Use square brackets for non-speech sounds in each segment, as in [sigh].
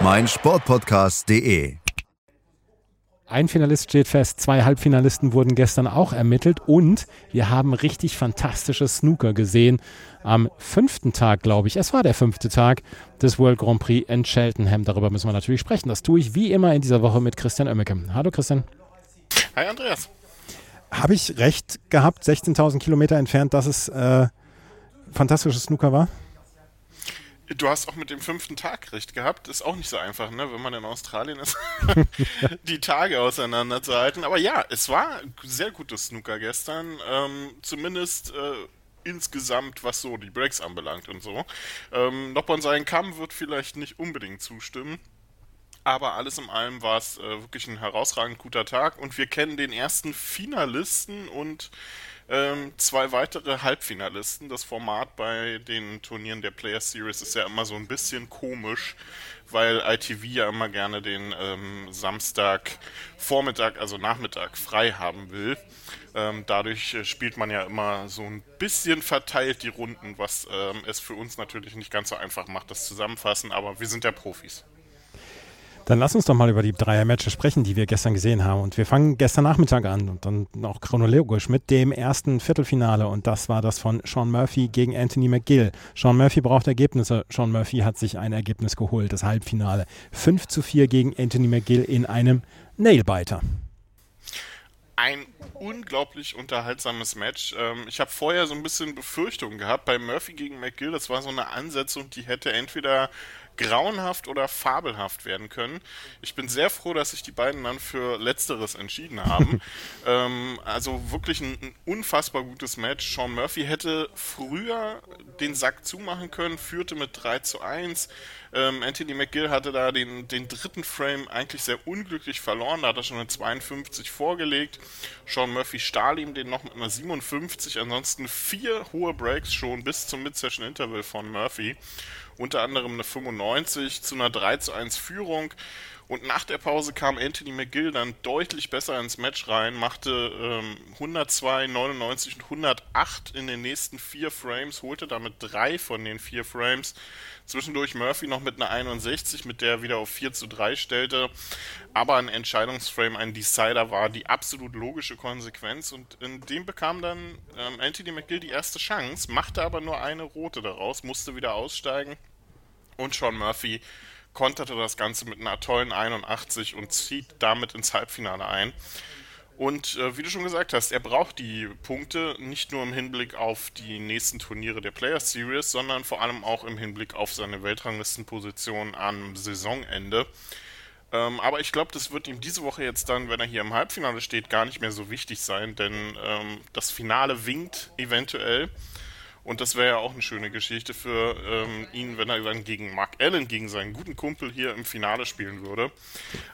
meinsportpodcast.de. Ein Finalist steht fest, zwei Halbfinalisten wurden gestern auch ermittelt und wir haben richtig fantastische Snooker gesehen am fünften Tag, glaube ich. Es war der fünfte Tag des World Grand Prix in Cheltenham. Darüber müssen wir natürlich sprechen. Das tue ich wie immer in dieser Woche mit Christian Oemmeke. Hallo Christian. Hi Andreas. Habe ich recht gehabt, 16.000 Kilometer entfernt, dass es äh, fantastisches Snooker war? Du hast auch mit dem fünften Tag recht gehabt. Ist auch nicht so einfach, ne, wenn man in Australien ist, [laughs] die Tage auseinanderzuhalten. Aber ja, es war sehr gutes Snooker gestern. Ähm, zumindest äh, insgesamt, was so die Breaks anbelangt und so. Ähm, Noppon seinen Kamm wird vielleicht nicht unbedingt zustimmen. Aber alles in allem war es äh, wirklich ein herausragend guter Tag und wir kennen den ersten Finalisten und ähm, zwei weitere Halbfinalisten. Das Format bei den Turnieren der Player Series ist ja immer so ein bisschen komisch, weil ITV ja immer gerne den ähm, Samstag Vormittag, also Nachmittag frei haben will. Ähm, dadurch äh, spielt man ja immer so ein bisschen verteilt die Runden, was ähm, es für uns natürlich nicht ganz so einfach macht, das zusammenfassen, aber wir sind ja Profis. Dann lass uns doch mal über die Dreier-Matches sprechen, die wir gestern gesehen haben. Und wir fangen gestern Nachmittag an und dann auch chronologisch mit dem ersten Viertelfinale. Und das war das von Sean Murphy gegen Anthony McGill. Sean Murphy braucht Ergebnisse. Sean Murphy hat sich ein Ergebnis geholt, das Halbfinale. 5 zu 4 gegen Anthony McGill in einem Nailbiter ein unglaublich unterhaltsames Match. Ähm, ich habe vorher so ein bisschen Befürchtungen gehabt bei Murphy gegen McGill. Das war so eine Ansetzung, die hätte entweder grauenhaft oder fabelhaft werden können. Ich bin sehr froh, dass sich die beiden dann für Letzteres entschieden haben. [laughs] ähm, also wirklich ein, ein, unfassbar gutes Match. Sean Murphy hätte früher den Sack zumachen können, führte mit 3 zu 1. Ähm, Anthony McGill hatte da den, den dritten Frame eigentlich sehr unglücklich verloren. Da hat er schon eine 52 vorgelegt. Sean Murphy stahl ihm den noch mit einer 57. Ansonsten vier hohe Breaks schon bis zum Mid-Session Interval von Murphy unter anderem eine 95 zu einer 3 zu 1 Führung. Und nach der Pause kam Anthony McGill dann deutlich besser ins Match rein, machte ähm, 102, 99 und 108 in den nächsten vier Frames, holte damit drei von den vier Frames. Zwischendurch Murphy noch mit einer 61, mit der er wieder auf 4 zu 3 stellte. Aber ein Entscheidungsframe, ein Decider war die absolut logische Konsequenz. Und in dem bekam dann ähm, Anthony McGill die erste Chance, machte aber nur eine rote daraus, musste wieder aussteigen. Und Sean Murphy konterte das Ganze mit einer tollen 81 und zieht damit ins Halbfinale ein. Und äh, wie du schon gesagt hast, er braucht die Punkte nicht nur im Hinblick auf die nächsten Turniere der Player Series, sondern vor allem auch im Hinblick auf seine Weltranglistenposition am Saisonende. Ähm, aber ich glaube, das wird ihm diese Woche jetzt dann, wenn er hier im Halbfinale steht, gar nicht mehr so wichtig sein, denn ähm, das Finale winkt eventuell. Und das wäre ja auch eine schöne Geschichte für ähm, ihn, wenn er dann gegen Mark Allen, gegen seinen guten Kumpel hier im Finale spielen würde.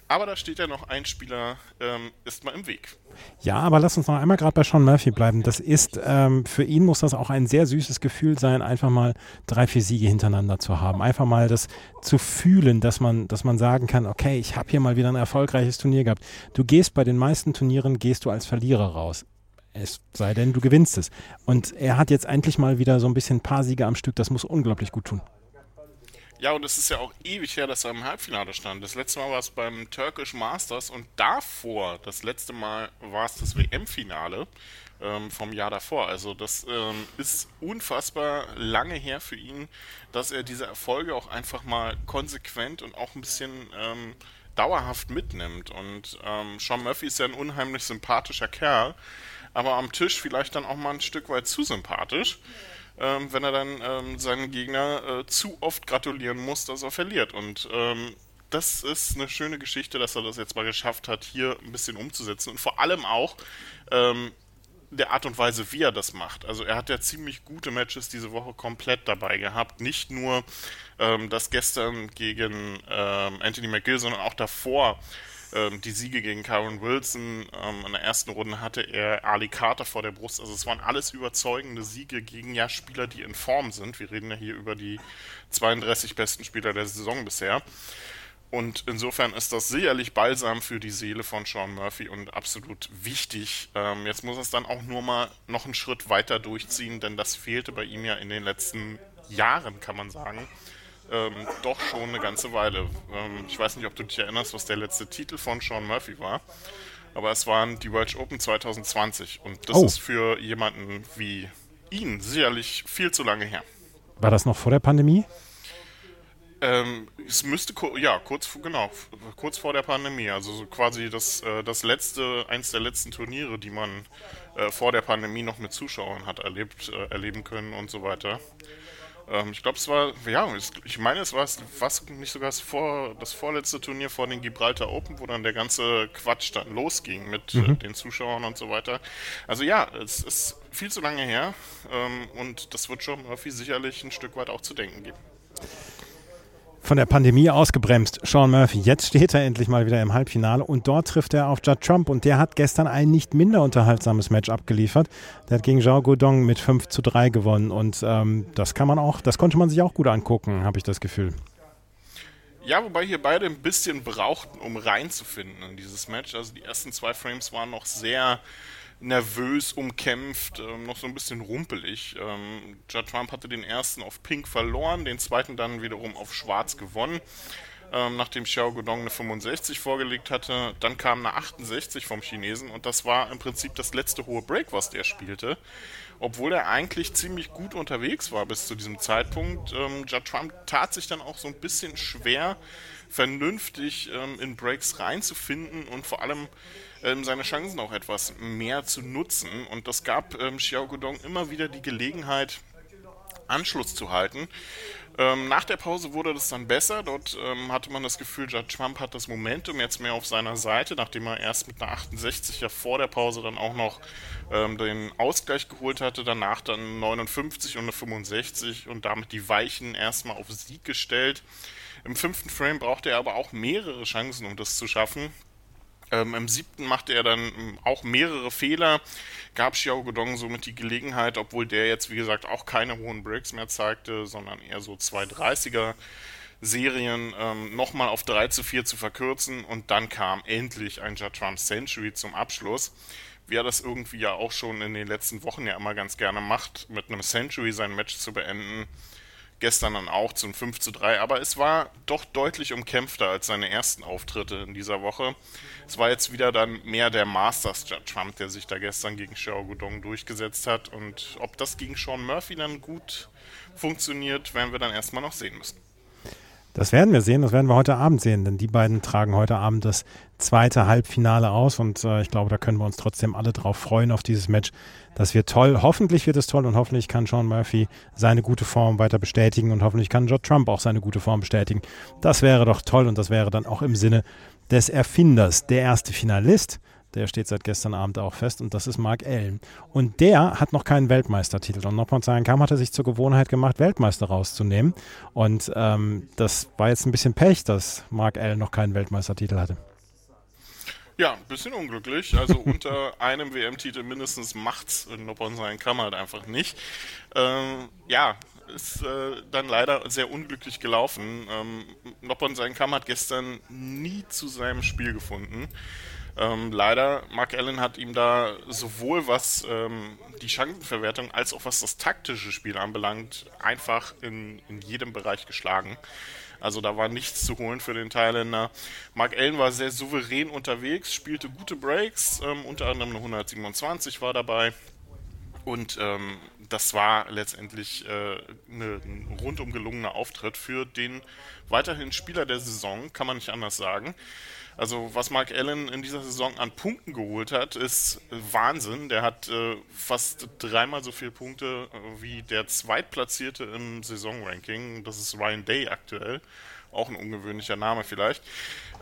Aber da steht ja noch ein Spieler ähm, mal im Weg. Ja, aber lass uns noch einmal gerade bei Sean Murphy bleiben. Das ist, ähm, für ihn muss das auch ein sehr süßes Gefühl sein, einfach mal drei, vier Siege hintereinander zu haben. Einfach mal das zu fühlen, dass man, dass man sagen kann, okay, ich habe hier mal wieder ein erfolgreiches Turnier gehabt. Du gehst bei den meisten Turnieren, gehst du als Verlierer raus. Es sei denn, du gewinnst es. Und er hat jetzt endlich mal wieder so ein bisschen ein paar Siege am Stück. Das muss unglaublich gut tun. Ja, und es ist ja auch ewig her, dass er im Halbfinale stand. Das letzte Mal war es beim Turkish Masters und davor, das letzte Mal war es das WM-Finale ähm, vom Jahr davor. Also das ähm, ist unfassbar lange her für ihn, dass er diese Erfolge auch einfach mal konsequent und auch ein bisschen ähm, dauerhaft mitnimmt. Und ähm, Sean Murphy ist ja ein unheimlich sympathischer Kerl aber am Tisch vielleicht dann auch mal ein Stück weit zu sympathisch, ähm, wenn er dann ähm, seinen Gegner äh, zu oft gratulieren muss, dass er verliert. Und ähm, das ist eine schöne Geschichte, dass er das jetzt mal geschafft hat, hier ein bisschen umzusetzen. Und vor allem auch, ähm, der Art und Weise, wie er das macht. Also er hat ja ziemlich gute Matches diese Woche komplett dabei gehabt. Nicht nur ähm, das gestern gegen ähm, Anthony McGill, sondern auch davor ähm, die Siege gegen Kyron Wilson. Ähm, in der ersten Runde hatte er Ali Carter vor der Brust. Also es waren alles überzeugende Siege gegen ja Spieler, die in Form sind. Wir reden ja hier über die 32 besten Spieler der Saison bisher. Und insofern ist das sicherlich balsam für die Seele von Sean Murphy und absolut wichtig. Ähm, jetzt muss es dann auch nur mal noch einen Schritt weiter durchziehen, denn das fehlte bei ihm ja in den letzten Jahren, kann man sagen ähm, doch schon eine ganze Weile. Ähm, ich weiß nicht, ob du dich erinnerst, was der letzte Titel von Sean Murphy war. Aber es waren die World Open 2020 und das oh. ist für jemanden wie ihn sicherlich viel zu lange her. War das noch vor der Pandemie? Ähm, es müsste ja kurz genau kurz vor der Pandemie, also so quasi das äh, das letzte eins der letzten Turniere, die man äh, vor der Pandemie noch mit Zuschauern hat erlebt äh, erleben können und so weiter. Ähm, ich glaube, es war, ja, ich meine, es war was nicht sogar das, vor, das vorletzte Turnier vor den Gibraltar Open, wo dann der ganze Quatsch dann losging mit äh, mhm. äh, den Zuschauern und so weiter. Also ja, es ist viel zu lange her ähm, und das wird schon Murphy sicherlich ein Stück weit auch zu denken geben von der Pandemie ausgebremst. Sean Murphy, jetzt steht er endlich mal wieder im Halbfinale und dort trifft er auf Judd Trump und der hat gestern ein nicht minder unterhaltsames Match abgeliefert. Der hat gegen Zhao Guodong mit 5 zu 3 gewonnen und ähm, das kann man auch, das konnte man sich auch gut angucken, habe ich das Gefühl. Ja, wobei hier beide ein bisschen brauchten, um reinzufinden in dieses Match. Also die ersten zwei Frames waren noch sehr nervös umkämpft, ähm, noch so ein bisschen rumpelig. Ähm, Judd Trump hatte den ersten auf Pink verloren, den zweiten dann wiederum auf Schwarz gewonnen. Ähm, nachdem Xiao Guodong eine 65 vorgelegt hatte, dann kam eine 68 vom Chinesen und das war im Prinzip das letzte hohe Break, was der spielte. Obwohl er eigentlich ziemlich gut unterwegs war bis zu diesem Zeitpunkt. Ähm, Judd Trump tat sich dann auch so ein bisschen schwer, vernünftig ähm, in Breaks reinzufinden und vor allem ähm, seine Chancen auch etwas mehr zu nutzen. Und das gab ähm, Xiao Guodong immer wieder die Gelegenheit, Anschluss zu halten. Ähm, nach der Pause wurde das dann besser. Dort ähm, hatte man das Gefühl, Judd Trump hat das Momentum jetzt mehr auf seiner Seite, nachdem er erst mit einer 68 ja vor der Pause dann auch noch ähm, den Ausgleich geholt hatte. Danach dann 59 und eine 65 und damit die Weichen erstmal auf Sieg gestellt. Im fünften Frame brauchte er aber auch mehrere Chancen, um das zu schaffen. Ähm, Im siebten machte er dann ähm, auch mehrere Fehler, gab Xiao Guodong somit die Gelegenheit, obwohl der jetzt wie gesagt auch keine hohen Breaks mehr zeigte, sondern eher so 230er Serien ähm, nochmal auf 3 zu 4 zu verkürzen und dann kam endlich ein Trump Century zum Abschluss. Wie er das irgendwie ja auch schon in den letzten Wochen ja immer ganz gerne macht, mit einem Century sein Match zu beenden, gestern dann auch zum 5 zu 3, aber es war doch deutlich umkämpfter als seine ersten Auftritte in dieser Woche. Es war jetzt wieder dann mehr der Masters Trump, der sich da gestern gegen Xiao Guodong durchgesetzt hat und ob das gegen Sean Murphy dann gut funktioniert, werden wir dann erstmal noch sehen müssen. Das werden wir sehen, das werden wir heute Abend sehen, denn die beiden tragen heute Abend das zweite Halbfinale aus und äh, ich glaube, da können wir uns trotzdem alle drauf freuen auf dieses Match. Das wird toll. Hoffentlich wird es toll und hoffentlich kann Sean Murphy seine gute Form weiter bestätigen und hoffentlich kann Judd Trump auch seine gute Form bestätigen. Das wäre doch toll und das wäre dann auch im Sinne des Erfinders. Der erste Finalist der steht seit gestern Abend auch fest und das ist Mark Allen. Und der hat noch keinen Weltmeistertitel. Und sagen kam, hat er sich zur Gewohnheit gemacht, Weltmeister rauszunehmen. Und ähm, das war jetzt ein bisschen Pech, dass Mark Allen noch keinen Weltmeistertitel hatte. Ja, ein bisschen unglücklich. Also [laughs] unter einem WM-Titel mindestens macht's Noppon man halt einfach nicht. Ähm, ja, ist äh, dann leider sehr unglücklich gelaufen. Ähm, Noppon sein Kamm hat gestern nie zu seinem Spiel gefunden. Ähm, leider, Mark Allen hat ihm da sowohl was ähm, die Chancenverwertung als auch was das taktische Spiel anbelangt, einfach in, in jedem Bereich geschlagen. Also da war nichts zu holen für den Thailänder. Mark Allen war sehr souverän unterwegs, spielte gute Breaks, ähm, unter anderem eine 127 war dabei. Und ähm, das war letztendlich äh, eine, ein rundum gelungener Auftritt für den weiterhin Spieler der Saison, kann man nicht anders sagen. Also was Mark Allen in dieser Saison an Punkten geholt hat, ist Wahnsinn. Der hat äh, fast dreimal so viele Punkte äh, wie der Zweitplatzierte im Saisonranking. Das ist Ryan Day aktuell. Auch ein ungewöhnlicher Name vielleicht.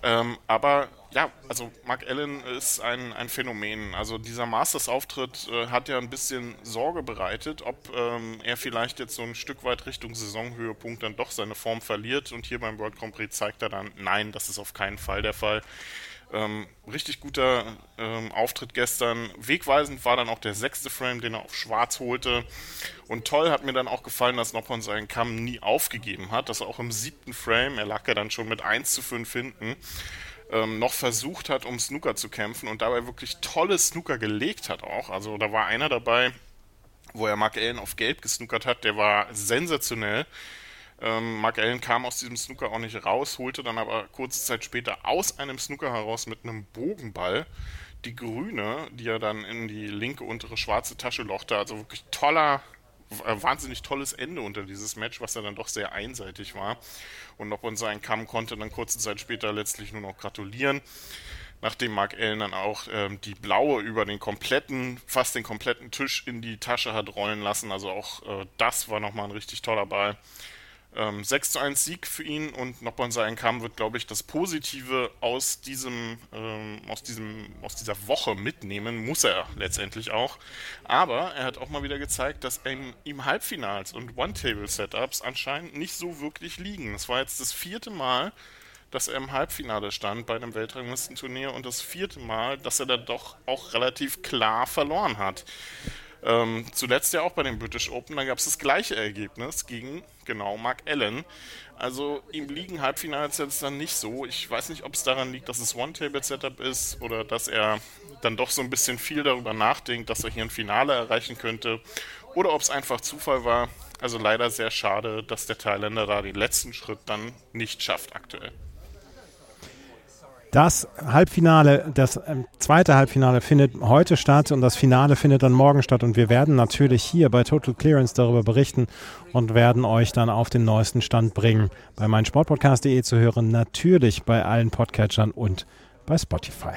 Ähm, aber ja, also Mark Allen ist ein, ein Phänomen. Also dieser Masters-Auftritt äh, hat ja ein bisschen Sorge bereitet, ob ähm, er vielleicht jetzt so ein Stück weit Richtung Saisonhöhepunkt dann doch seine Form verliert. Und hier beim World Grand Prix zeigt er dann, nein, das ist auf keinen Fall der Fall. Ähm, richtig guter ähm, Auftritt gestern. Wegweisend war dann auch der sechste Frame, den er auf Schwarz holte. Und toll hat mir dann auch gefallen, dass Noppon seinen Kamm nie aufgegeben hat. Dass er auch im siebten Frame, er lag ja dann schon mit 1 zu 5 hinten, ähm, noch versucht hat, um Snooker zu kämpfen und dabei wirklich tolle Snooker gelegt hat auch. Also da war einer dabei, wo er Mark Allen auf Gelb gesnookert hat, der war sensationell. Ähm, Mark Allen kam aus diesem Snooker auch nicht raus, holte dann aber kurze Zeit später aus einem Snooker heraus mit einem Bogenball die grüne, die er dann in die linke untere schwarze Tasche lochte. Also wirklich toller, äh, wahnsinnig tolles Ende unter dieses Match, was ja dann doch sehr einseitig war. Und Nopp und sein Kamm konnte dann kurze Zeit später letztlich nur noch gratulieren. Nachdem Mark Allen dann auch ähm, die blaue über den kompletten, fast den kompletten Tisch in die Tasche hat rollen lassen. Also auch äh, das war nochmal ein richtig toller Ball. Ähm, 6 zu 1 Sieg für ihn und Noppon Sein Kam wird, glaube ich, das Positive aus diesem, ähm, aus diesem, aus dieser Woche mitnehmen, muss er letztendlich auch. Aber er hat auch mal wieder gezeigt, dass ihm, ihm Halbfinals und One-Table-Setups anscheinend nicht so wirklich liegen. Es war jetzt das vierte Mal, dass er im Halbfinale stand bei einem Weltranglistenturnier und das vierte Mal, dass er da doch auch relativ klar verloren hat. Ähm, zuletzt ja auch bei den British Open, da gab es das gleiche Ergebnis gegen genau Mark Allen. Also ihm liegen Halbfinals jetzt dann nicht so. Ich weiß nicht, ob es daran liegt, dass es One-Table-Setup ist oder dass er dann doch so ein bisschen viel darüber nachdenkt, dass er hier ein Finale erreichen könnte oder ob es einfach Zufall war. Also leider sehr schade, dass der Thailänder da den letzten Schritt dann nicht schafft aktuell. Das Halbfinale, das äh, zweite Halbfinale findet heute statt und das Finale findet dann morgen statt. Und wir werden natürlich hier bei Total Clearance darüber berichten und werden euch dann auf den neuesten Stand bringen. Bei meinsportpodcast.de zu hören, natürlich bei allen Podcatchern und bei Spotify.